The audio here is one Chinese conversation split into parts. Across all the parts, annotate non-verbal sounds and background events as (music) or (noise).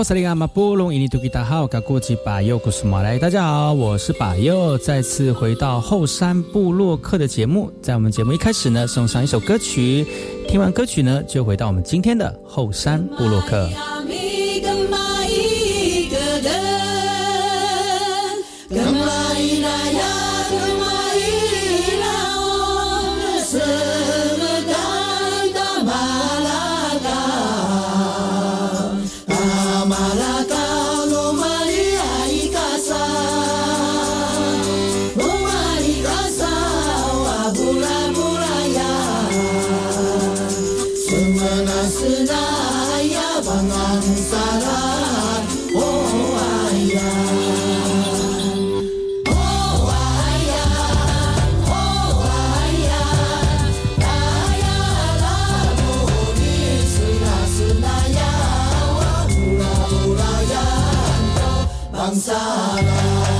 我是利阿马布隆伊尼图吉达好，噶过去把右古斯马来，大家好，我是把右，再次回到后山部落客的节目。在我们节目一开始呢，送上一首歌曲，听完歌曲呢，就回到我们今天的后山部落客。爱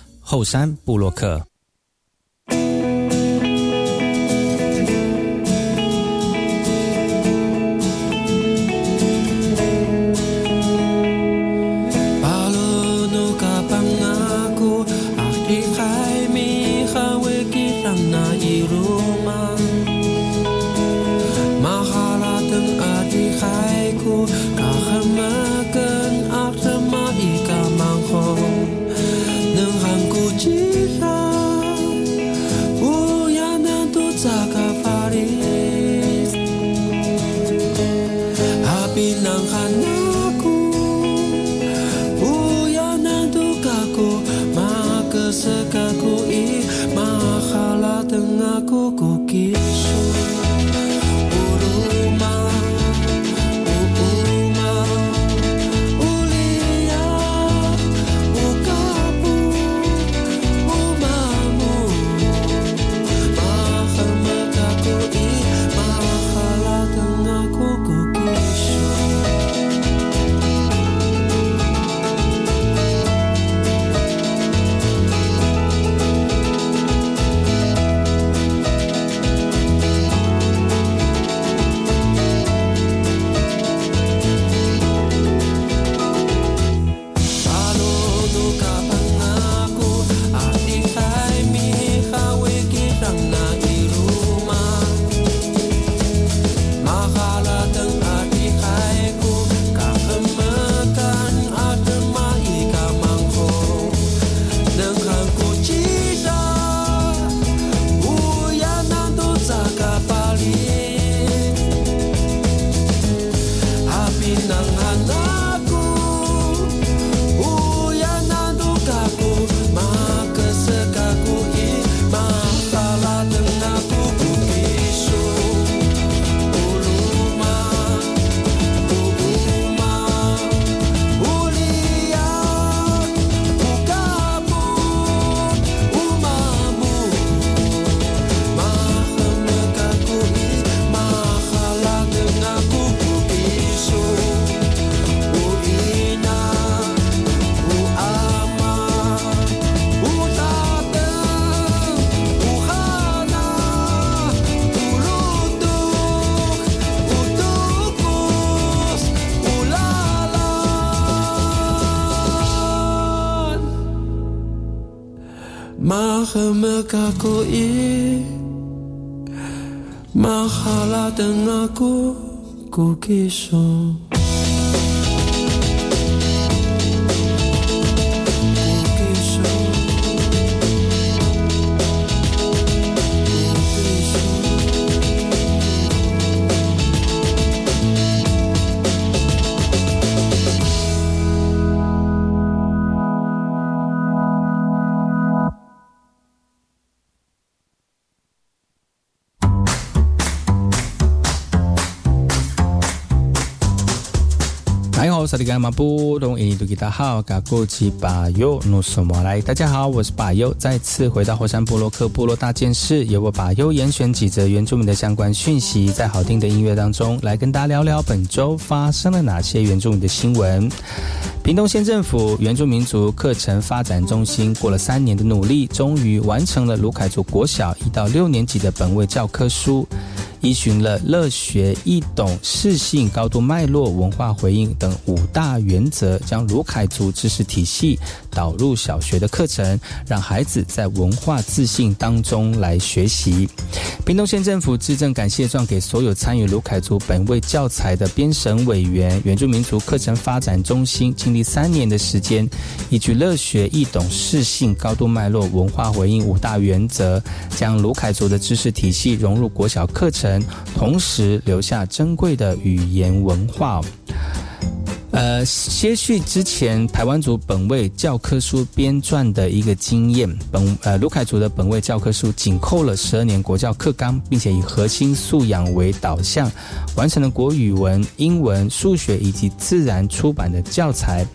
后山布洛克。一首。大家好，我是巴尤，再次回到火山部落克部落大件事，由我巴尤严选几则原住民的相关讯息，在好听的音乐当中来跟大家聊聊本周发生了哪些原住民的新闻。屏东县政府原住民族课程发展中心过了三年的努力，终于完成了卢凯族国小一到六年级的本位教科书。依循了乐学易懂、适性、高度脉络、文化回应等五大原则，将卢凯族知识体系导入小学的课程，让孩子在文化自信当中来学习。屏东县政府致赠感谢状给所有参与卢凯族本位教材的编审委员。原住民族课程发展中心经历三年的时间，依据乐学易懂、适性、高度脉络、文化回应五大原则，将卢凯族的知识体系融入国小课程。同时留下珍贵的语言文化。呃，接续之前台湾族本位教科书编撰的一个经验，本呃卢凯族的本位教科书紧扣了十二年国教课纲，并且以核心素养为导向，完成了国语文、英文、数学以及自然出版的教材。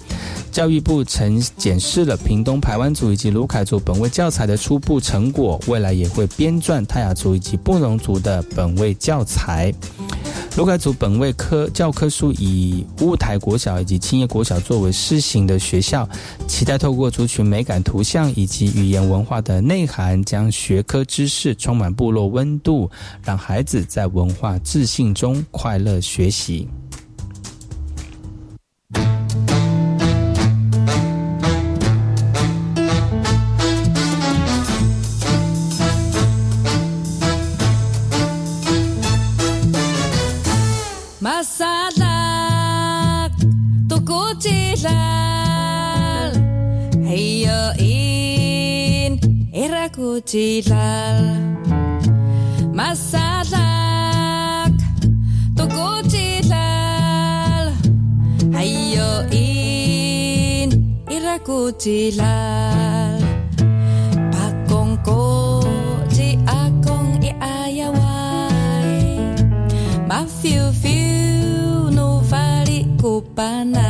教育部曾检视了屏东排湾族以及卢凯族本位教材的初步成果，未来也会编撰泰雅族以及布农族的本位教材。卢凯族本位科教科书以乌台国小以及青叶国小作为试行的学校，期待透过族群美感图像以及语言文化的内涵，将学科知识充满部落温度，让孩子在文化自信中快乐学习。Togotilal Masadlak Togotilal Hayo in Irakutilal Pakongko Ti akong iayaway. Mafiu-fiu No vali kupanay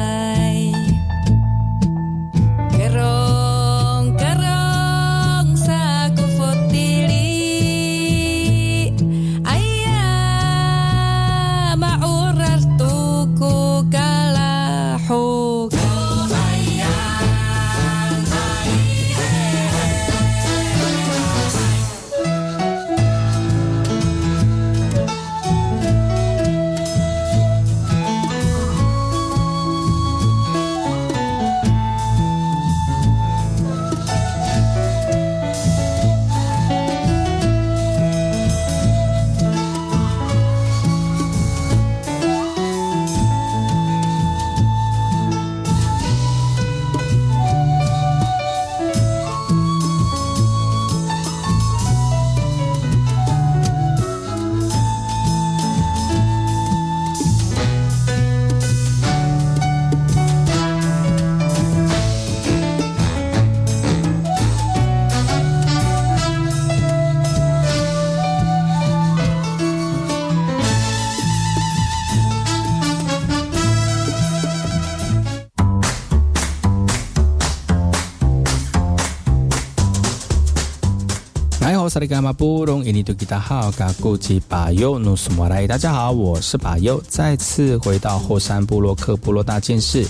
萨利甘马布隆伊尼图吉达好，嘎古吉巴尤努斯莫来，大家好，我是巴尤，再次回到后山部落克部落大件事，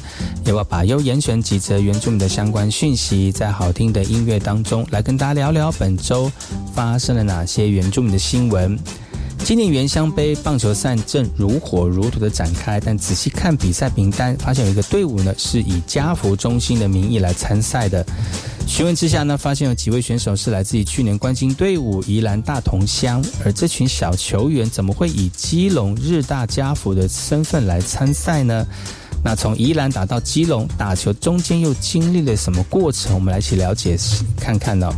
由我巴尤严选几则原住民的相关讯息，在好听的音乐当中来跟大家聊聊本周发生了哪些原住民的新闻。今年原乡杯棒球赛正如火如荼的展开，但仔细看比赛名单，发现有一个队伍呢是以家福中心的名义来参赛的。询问之下呢，发现有几位选手是来自于去年冠军队伍宜兰大同乡，而这群小球员怎么会以基隆日大家福的身份来参赛呢？那从宜兰打到基隆打球中间又经历了什么过程？我们来一起了解看看呢。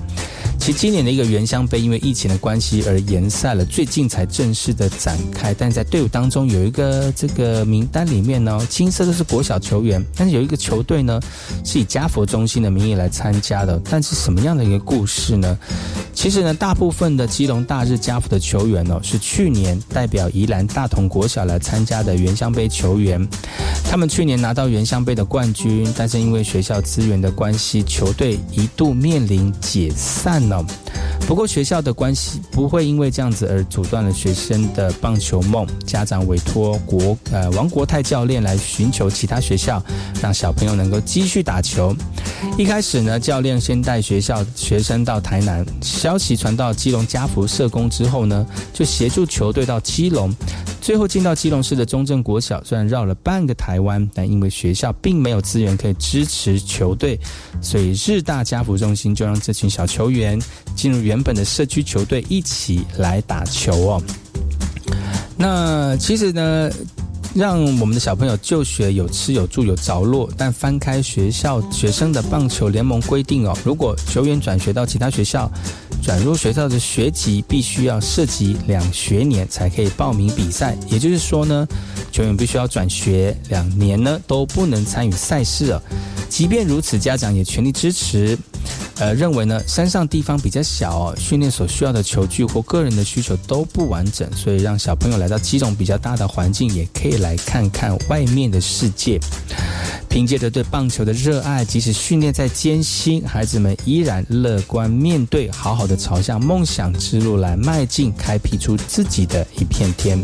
其今年的一个原乡杯因为疫情的关系而延赛了，最近才正式的展开。但在队伍当中有一个这个名单里面呢，青色的是国小球员，但是有一个球队呢是以家佛中心的名义来参加的。但是什么样的一个故事呢？其实呢，大部分的基隆大日家福的球员呢，是去年代表宜兰大同国小来参加的原乡杯球员。他们去年拿到原乡杯的冠军，但是因为学校资源的关系，球队一度面临解散。不过学校的关系不会因为这样子而阻断了学生的棒球梦。家长委托国呃王国泰教练来寻求其他学校，让小朋友能够继续打球。一开始呢，教练先带学校学生到台南，消息传到基隆家福社工之后呢，就协助球队到基隆。最后进到基隆市的中正国小，虽然绕了半个台湾，但因为学校并没有资源可以支持球队，所以日大家福中心就让这群小球员进入原本的社区球队一起来打球哦。那其实呢，让我们的小朋友就学有吃有住有着落，但翻开学校学生的棒球联盟规定哦，如果球员转学到其他学校。转入学校的学籍必须要涉及两学年才可以报名比赛，也就是说呢，球员必须要转学两年呢都不能参与赛事啊。即便如此，家长也全力支持。呃，认为呢，山上地方比较小，训练所需要的球具或个人的需求都不完整，所以让小朋友来到几种比较大的环境，也可以来看看外面的世界。凭借着对棒球的热爱，即使训练再艰辛，孩子们依然乐观面对，好好的朝向梦想之路来迈进，开辟出自己的一片天。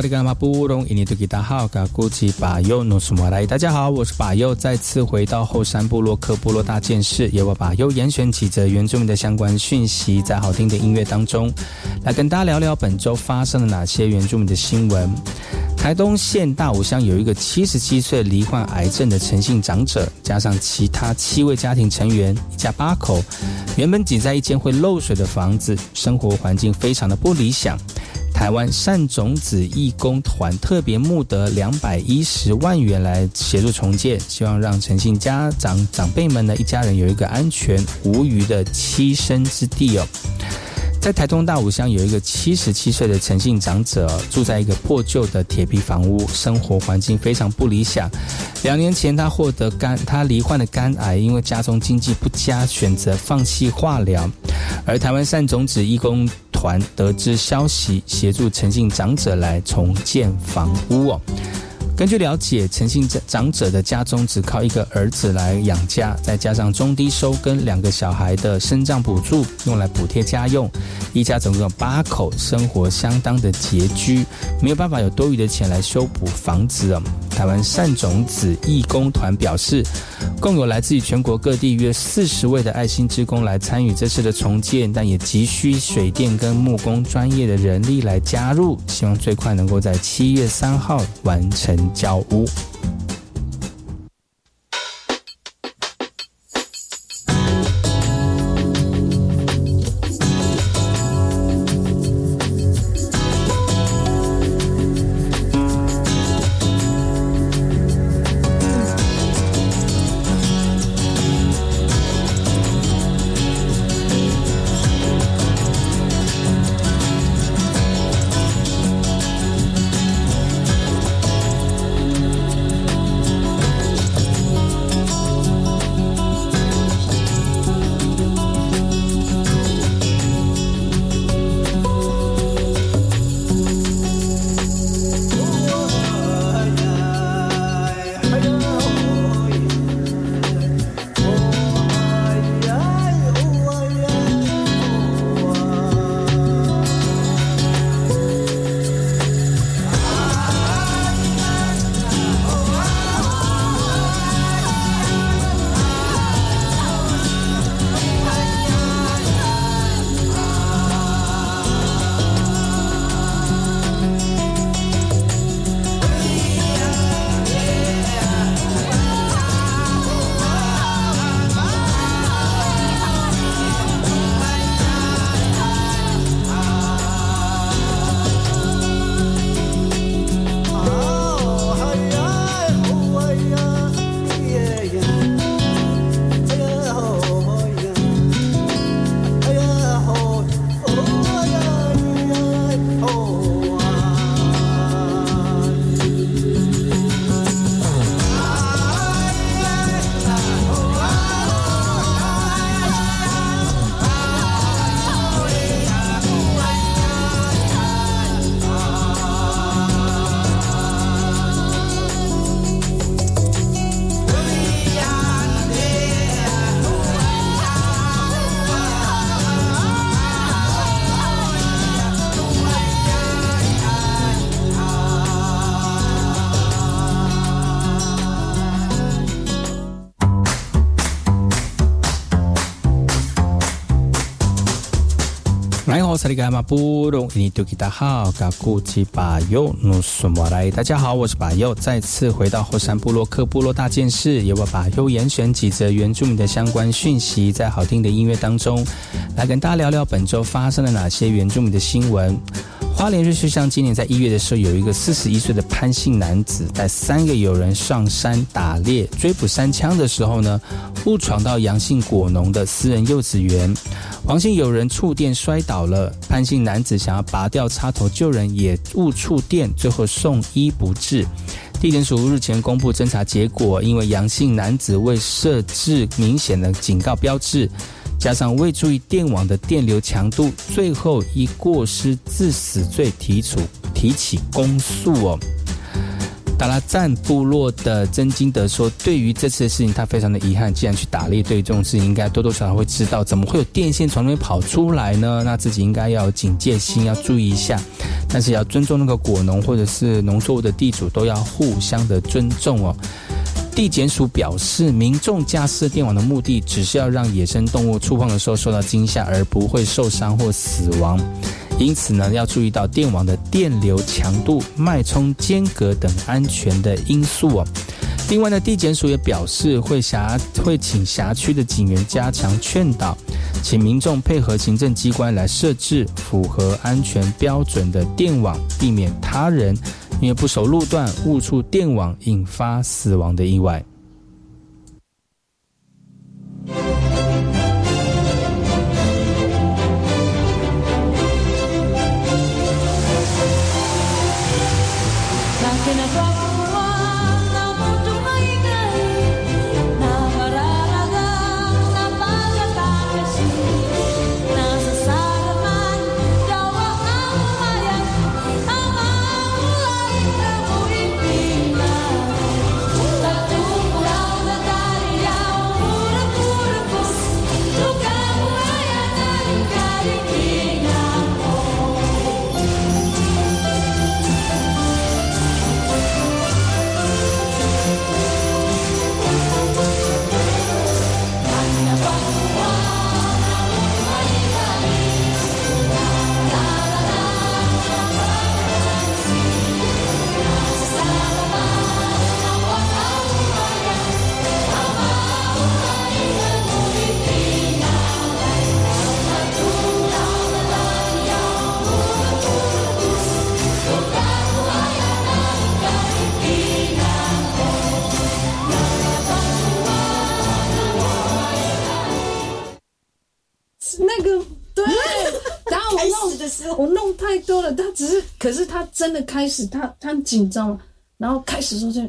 大家好，我是巴尤，再次回到后山部落克部落大件事，由我巴尤严选几则原住民的相关讯息，在好听的音乐当中，来跟大家聊聊本周发生了哪些原住民的新闻。台东县大武乡有一个七十七岁罹患癌症的陈姓长者，加上其他七位家庭成员，一家八口，原本挤在一间会漏水的房子，生活环境非常的不理想。台湾善种子义工团特别募得两百一十万元来协助重建，希望让诚信家长长辈们呢一家人有一个安全无虞的栖身之地哦。在台东大武乡有一个七十七岁的陈姓长者，住在一个破旧的铁皮房屋，生活环境非常不理想。两年前他获得肝，他罹患的肝癌，因为家中经济不佳，选择放弃化疗。而台湾善种子义工。团得知消息，协助陈姓长者来重建房屋哦。根据了解，陈姓长者的家中只靠一个儿子来养家，再加上中低收跟两个小孩的生障补助，用来补贴家用，一家总共有八口，生活相当的拮据，没有办法有多余的钱来修补房子啊。台湾善种子义工团表示，共有来自于全国各地约四十位的爱心职工来参与这次的重建，但也急需水电跟木工专业的人力来加入，希望最快能够在七月三号完成。交屋。萨利格马布隆，尼多吉达好，嘎古吉巴尤努苏莫来。大家好，我是巴尤，再次回到后山部落克部落大件事，由我巴尤严选几则原住民的相关讯息，在好听的音乐当中，来跟大家聊聊本周发生了哪些原住民的新闻。花莲瑞穗乡今年在一月的时候，有一个四十一岁的潘姓男子带三个友人上山打猎，追捕山枪的时候呢，误闯到杨姓果农的私人幼稚园。黄姓友人触电摔倒了，潘姓男子想要拔掉插头救人，也误触电，最后送医不治。地检署日前公布侦查结果，因为杨姓男子未设置明显的警告标志。加上未注意电网的电流强度，最后以过失致死罪提出提起公诉哦。达拉赞部落的曾金德说：“对于这次的事情，他非常的遗憾。既然去打猎，对于这种事情，应该多多少少会知道，怎么会有电线从那边跑出来呢？那自己应该要有警戒心，要注意一下。但是要尊重那个果农或者是农作物的地主，都要互相的尊重哦。”地检署表示，民众架设电网的目的，只是要让野生动物触碰的时候受到惊吓，而不会受伤或死亡。因此呢，要注意到电网的电流强度、脉冲间隔等安全的因素哦。另外呢，地检署也表示，会辖会请辖区的警员加强劝导，请民众配合行政机关来设置符合安全标准的电网，避免他人。因为不熟路段误触电网，引发死亡的意外。那个对。(laughs) 然后我弄我弄太多了他只是可是他真的开始他他很紧张然后开始的时候就 (laughs)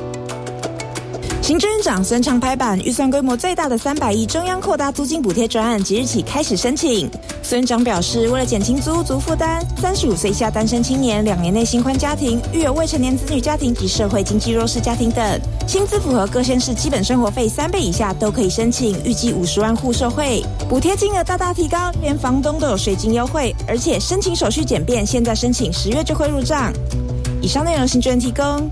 行政长孙长拍板，预算规模最大的三百亿中央扩大租金补贴专案即日起开始申请。孙长表示，为了减轻租租负担，三十五岁以下单身青年、两年内新婚家庭、育有未成年子女家庭及社会经济弱势家庭等，薪资符合各县市基本生活费三倍以下都可以申请，预计五十万户受惠，补贴金额大大提高，连房东都有税金优惠，而且申请手续简便，现在申请十月就会入账。以上内容，行政提供。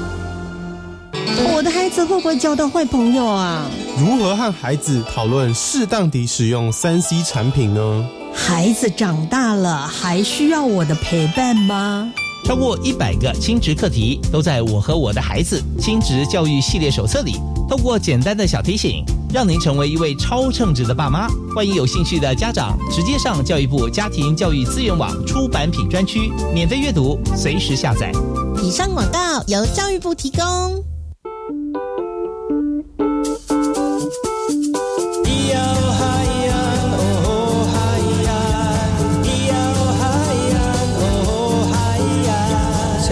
我的孩子会不会交到坏朋友啊？如何和孩子讨论适当地使用三 C 产品呢？孩子长大了，还需要我的陪伴吗？超过一百个亲职课题都在我和我的孩子亲职教育系列手册里。透过简单的小提醒，让您成为一位超称职的爸妈。欢迎有兴趣的家长直接上教育部家庭教育资源网出版品专区免费阅读，随时下载。以上广告由教育部提供。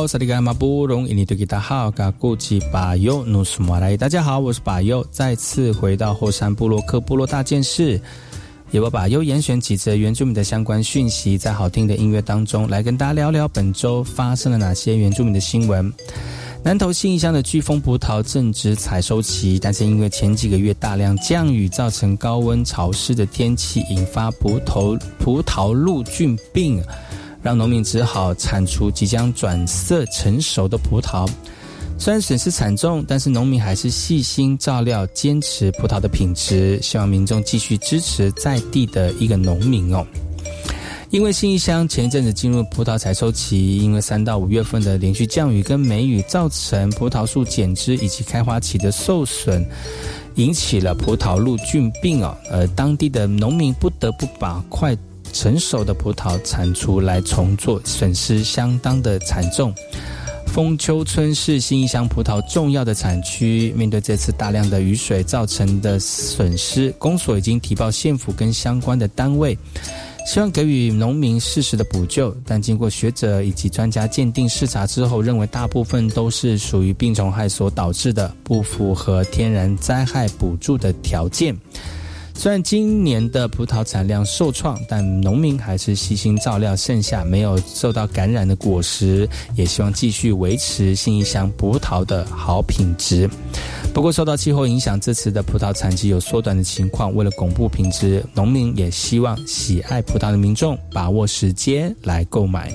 好，萨利格马布隆伊尼多吉达好，嘎古吉巴尤努苏马来。大家好，我是巴尤，再次回到后山部落克部落大件事，也我把尤严选几则原住民的相关讯息，在好听的音乐当中来跟大家聊聊本周发生了哪些原住民的新闻。南投信义乡的巨峰葡萄正值采收期，但是因为前几个月大量降雨，造成高温潮湿的天气，引发葡萄葡萄露菌病。让农民只好铲除即将转色成熟的葡萄。虽然损失惨重，但是农民还是细心照料，坚持葡萄的品质。希望民众继续支持在地的一个农民哦。因为新义乡前一阵子进入葡萄采收期，因为三到五月份的连续降雨跟梅雨，造成葡萄树剪枝以及开花期的受损，引起了葡萄露菌病哦。而当地的农民不得不把快成熟的葡萄铲除来重做，损失相当的惨重。丰丘村是新义乡葡萄重要的产区，面对这次大量的雨水造成的损失，公所已经提报县府跟相关的单位，希望给予农民适时的补救。但经过学者以及专家鉴定视察之后，认为大部分都是属于病虫害所导致的，不符合天然灾害补助的条件。虽然今年的葡萄产量受创，但农民还是悉心照料剩下没有受到感染的果实，也希望继续维持新一箱葡萄的好品质。不过，受到气候影响，这次的葡萄产期有缩短的情况。为了巩固品质，农民也希望喜爱葡萄的民众把握时间来购买。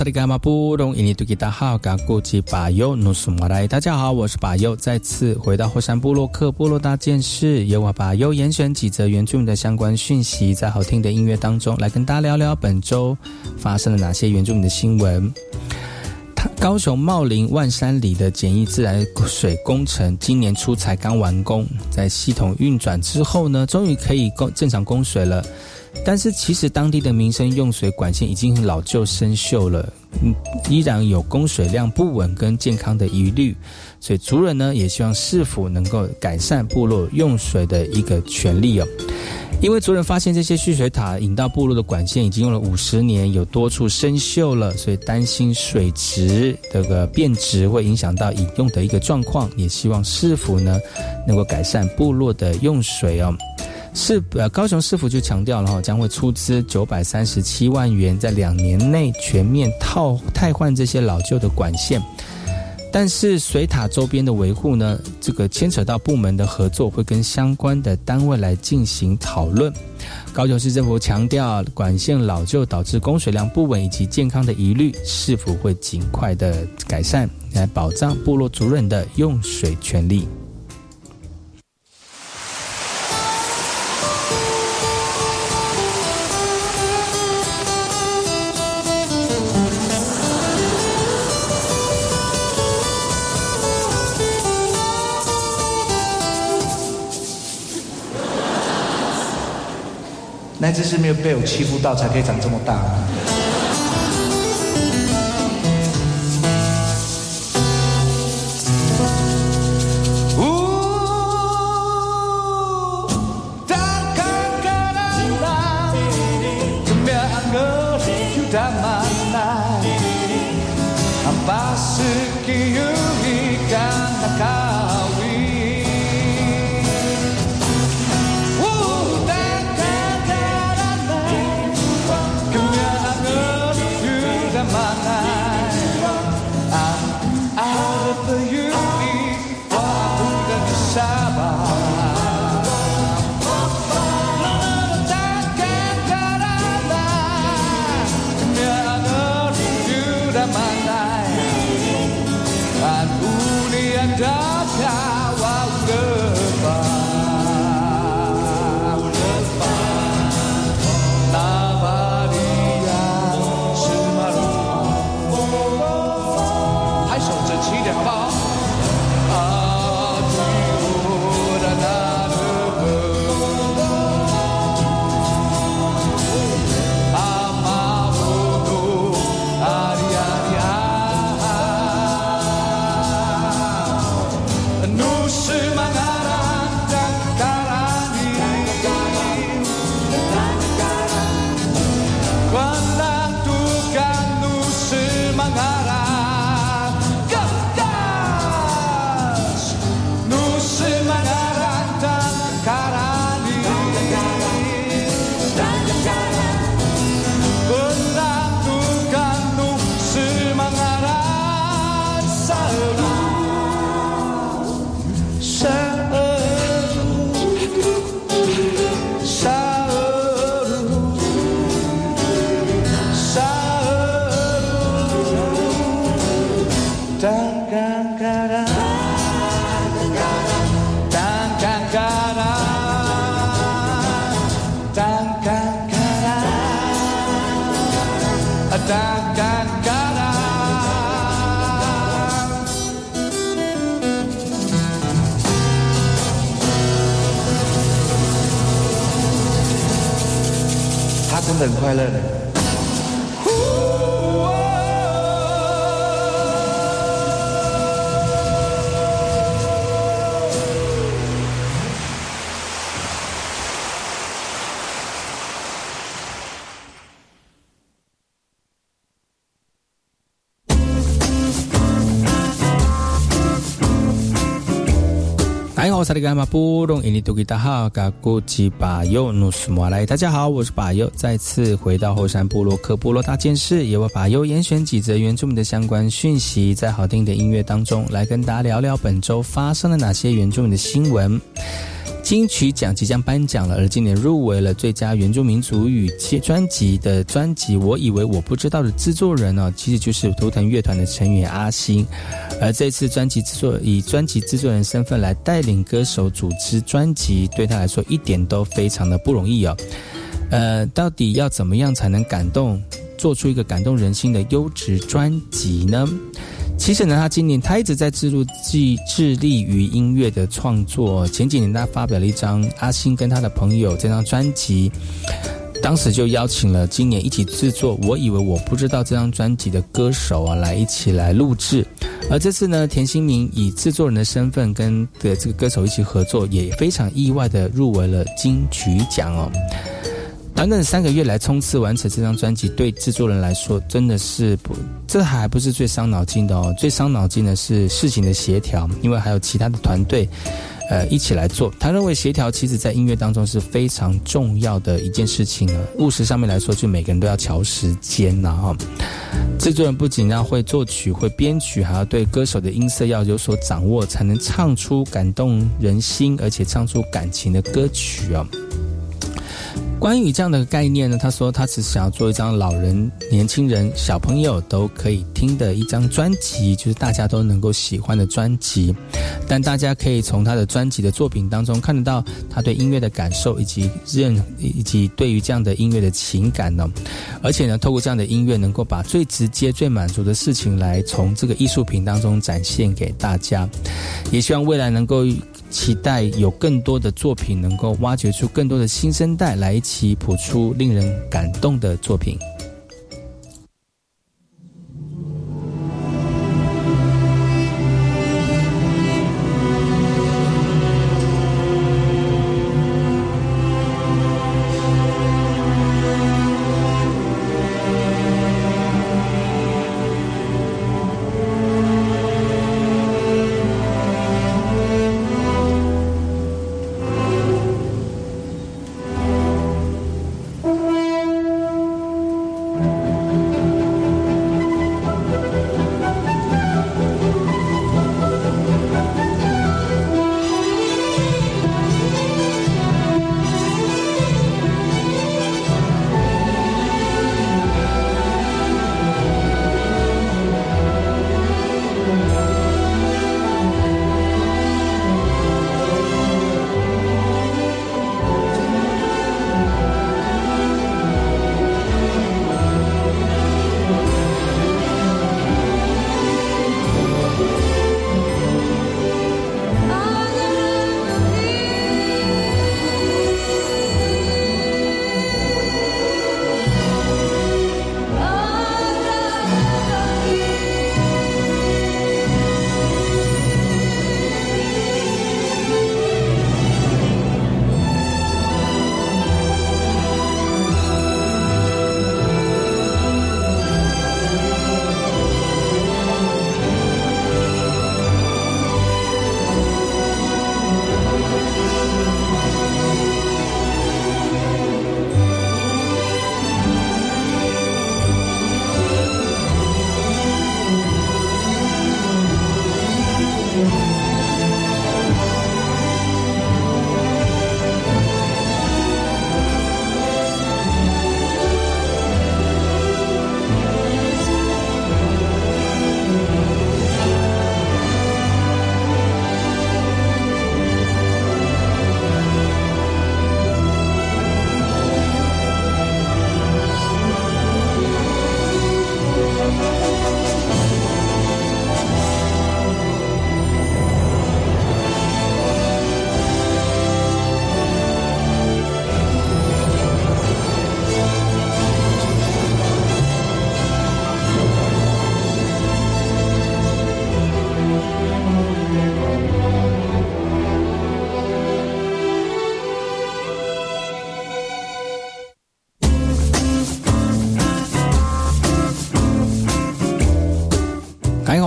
萨利伽马布隆伊尼图吉达好，嘎古吉巴尤努苏马来。大家好，我是巴尤，再次回到火山部落克部落大件事，由我巴尤严选几则原住民的相关讯息，在好听的音乐当中来跟大家聊聊本周发生了哪些原住民的新闻。高雄茂林万山里的简易自来水工程今年初才刚完工，在系统运转之后呢，终于可以供正常供水了。但是其实当地的民生用水管线已经老旧生锈了，依然有供水量不稳跟健康的疑虑，所以族人呢也希望市府能够改善部落用水的一个权利哦。因为族人发现这些蓄水塔引到部落的管线已经用了五十年，有多处生锈了，所以担心水质这个变质会影响到饮用的一个状况，也希望市府呢能够改善部落的用水哦。市呃高雄市府就强调了哈，将会出资九百三十七万元，在两年内全面套汰换这些老旧的管线。但是水塔周边的维护呢，这个牵扯到部门的合作，会跟相关的单位来进行讨论。高雄市政府强调，管线老旧导致供水量不稳以及健康的疑虑，是否会尽快的改善，来保障部落族人的用水权利。那只是没有被我欺负到，才可以长这么大。很萨利伽马布隆伊尼图吉达哈嘎古吉巴尤努斯莫来，大家好，我是巴尤，再次回到后山部落克部落大件事，由我巴尤严选几则原住民的相关讯息，在好听的音乐当中来跟大家聊聊本周发生了哪些原住民的新闻。金曲奖即将颁奖了，而今年入围了最佳原住民族语专辑的专辑，我以为我不知道的制作人呢，其实就是图腾乐团的成员阿星。而这次专辑制作以专辑制作人身份来带领歌手组织专辑，对他来说一点都非常的不容易哦。呃，到底要怎么样才能感动，做出一个感动人心的优质专辑呢？其实呢，他今年他一直在致入致致力于音乐的创作。前几年他发表了一张阿星跟他的朋友这张专辑，当时就邀请了今年一起制作。我以为我不知道这张专辑的歌手啊，来一起来录制。而这次呢，田心明以制作人的身份跟的这个歌手一起合作，也非常意外的入围了金曲奖哦。短短三个月来冲刺完成这张专辑，对制作人来说真的是不，这还不是最伤脑筋的哦。最伤脑筋的是事情的协调，因为还有其他的团队，呃，一起来做。他认为协调其实在音乐当中是非常重要的一件事情呢。务实上面来说，就每个人都要调时间呐哈。制作人不仅要会作曲、会编曲，还要对歌手的音色要有所掌握，才能唱出感动人心而且唱出感情的歌曲哦。关于这样的概念呢，他说他只想要做一张老人、年轻人、小朋友都可以听的一张专辑，就是大家都能够喜欢的专辑。但大家可以从他的专辑的作品当中看得到他对音乐的感受，以及认以及对于这样的音乐的情感呢。而且呢，透过这样的音乐，能够把最直接、最满足的事情来从这个艺术品当中展现给大家。也希望未来能够。期待有更多的作品能够挖掘出更多的新生代来一起谱出令人感动的作品。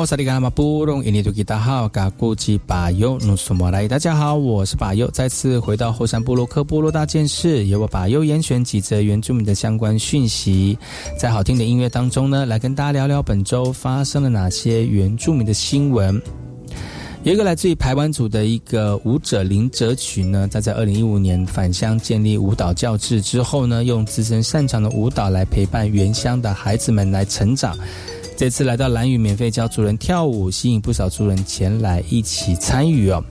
萨利卡马布隆印尼多吉达好，嘎古吉巴尤努苏莫来，大家好，我是巴尤，再次回到后山部落克部落大件事，由我巴尤严选几则原住民的相关讯息，在好听的音乐当中呢，来跟大家聊聊本周发生了哪些原住民的新闻。有一个来自于台湾组的一个舞者林哲群呢，他在二零一五年返乡建立舞蹈教制之后呢，用自身擅长的舞蹈来陪伴原乡的孩子们来成长。这次来到蓝雨免费教族人跳舞，吸引不少族人前来一起参与哦。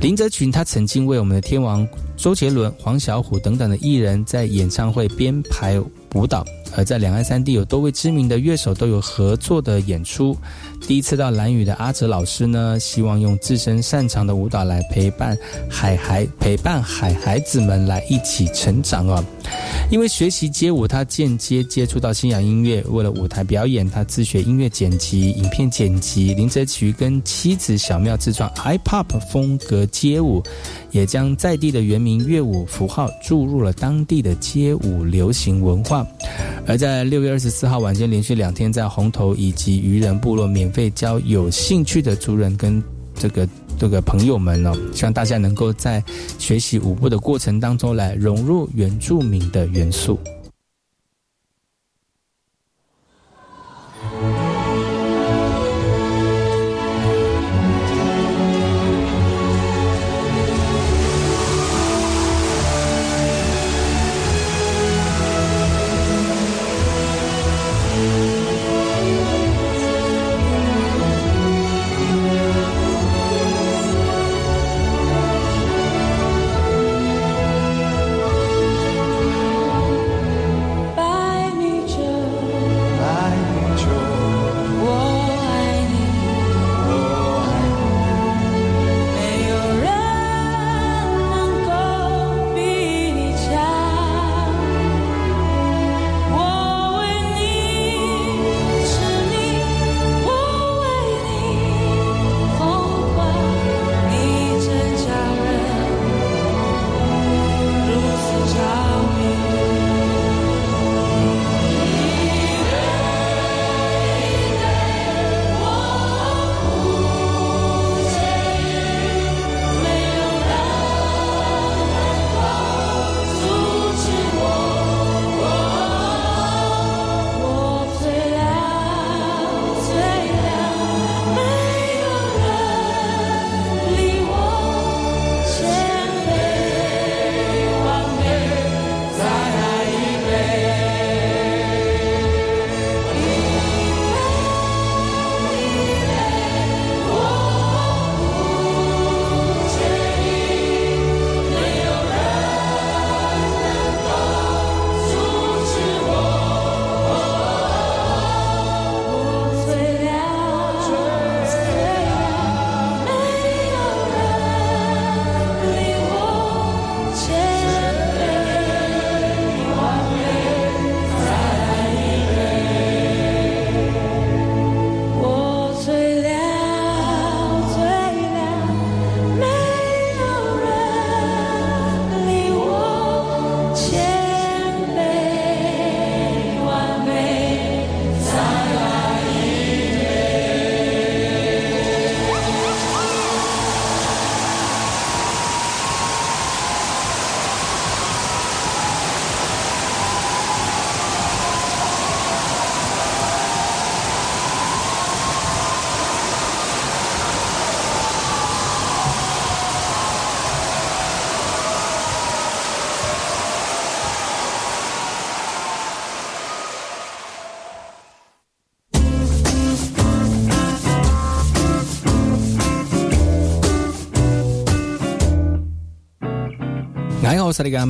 林则群他曾经为我们的天王周杰伦、黄小琥等等的艺人，在演唱会编排舞蹈。而在两岸三地有多位知名的乐手都有合作的演出。第一次到蓝屿的阿哲老师呢，希望用自身擅长的舞蹈来陪伴海孩，陪伴海孩子们来一起成长哦。因为学习街舞，他间接接触到信仰音乐。为了舞台表演，他自学音乐剪辑、影片剪辑。林则徐跟妻子小妙自创 iPop 风格街舞，也将在地的原名乐舞符号注入了当地的街舞流行文化。而在六月二十四号晚间，连续两天在红头以及渔人部落免费教有兴趣的族人跟这个这个朋友们哦，希望大家能够在学习舞步的过程当中来融入原住民的元素。大家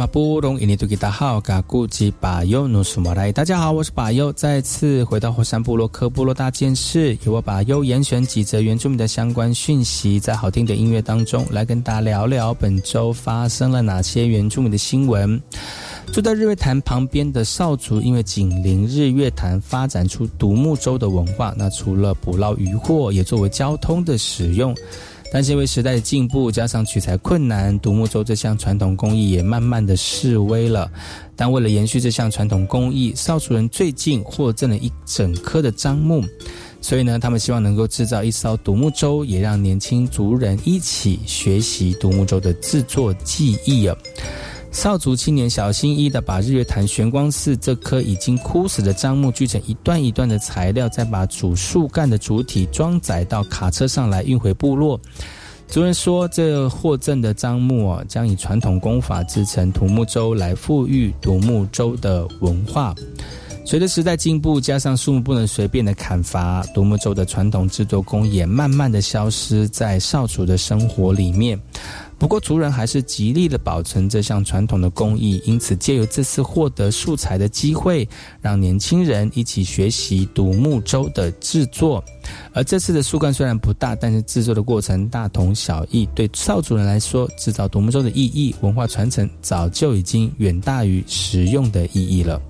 好，我是巴尤，再次回到火山部落科部落大件事，由我巴尤严选几则原住民的相关讯息，在好听的音乐当中来跟大家聊聊本周发生了哪些原住民的新闻。住在日月潭旁边的少族，因为紧邻日月潭，发展出独木舟的文化。那除了捕捞渔获，也作为交通的使用。但是因为时代的进步，加上取材困难，独木舟这项传统工艺也慢慢的式微了。但为了延续这项传统工艺，少族人最近获赠了一整颗的樟木，所以呢，他们希望能够制造一艘独木舟，也让年轻族人一起学习独木舟的制作技艺啊。少族青年小心翼翼的把日月潭玄光寺这棵已经枯死的樟木锯成一段一段的材料，再把主树干的主体装载到卡车上来运回部落。族人说，这获赠的樟木哦，将以传统工法制成独木舟，来富裕独木舟的文化。随着时代进步，加上树木不能随便的砍伐，独木舟的传统制作工也慢慢的消失在少族的生活里面。不过，族人还是极力的保存这项传统的工艺，因此借由这次获得素材的机会，让年轻人一起学习独木舟的制作。而这次的树干虽然不大，但是制作的过程大同小异。对少族人来说，制造独木舟的意义、文化传承，早就已经远大于实用的意义了。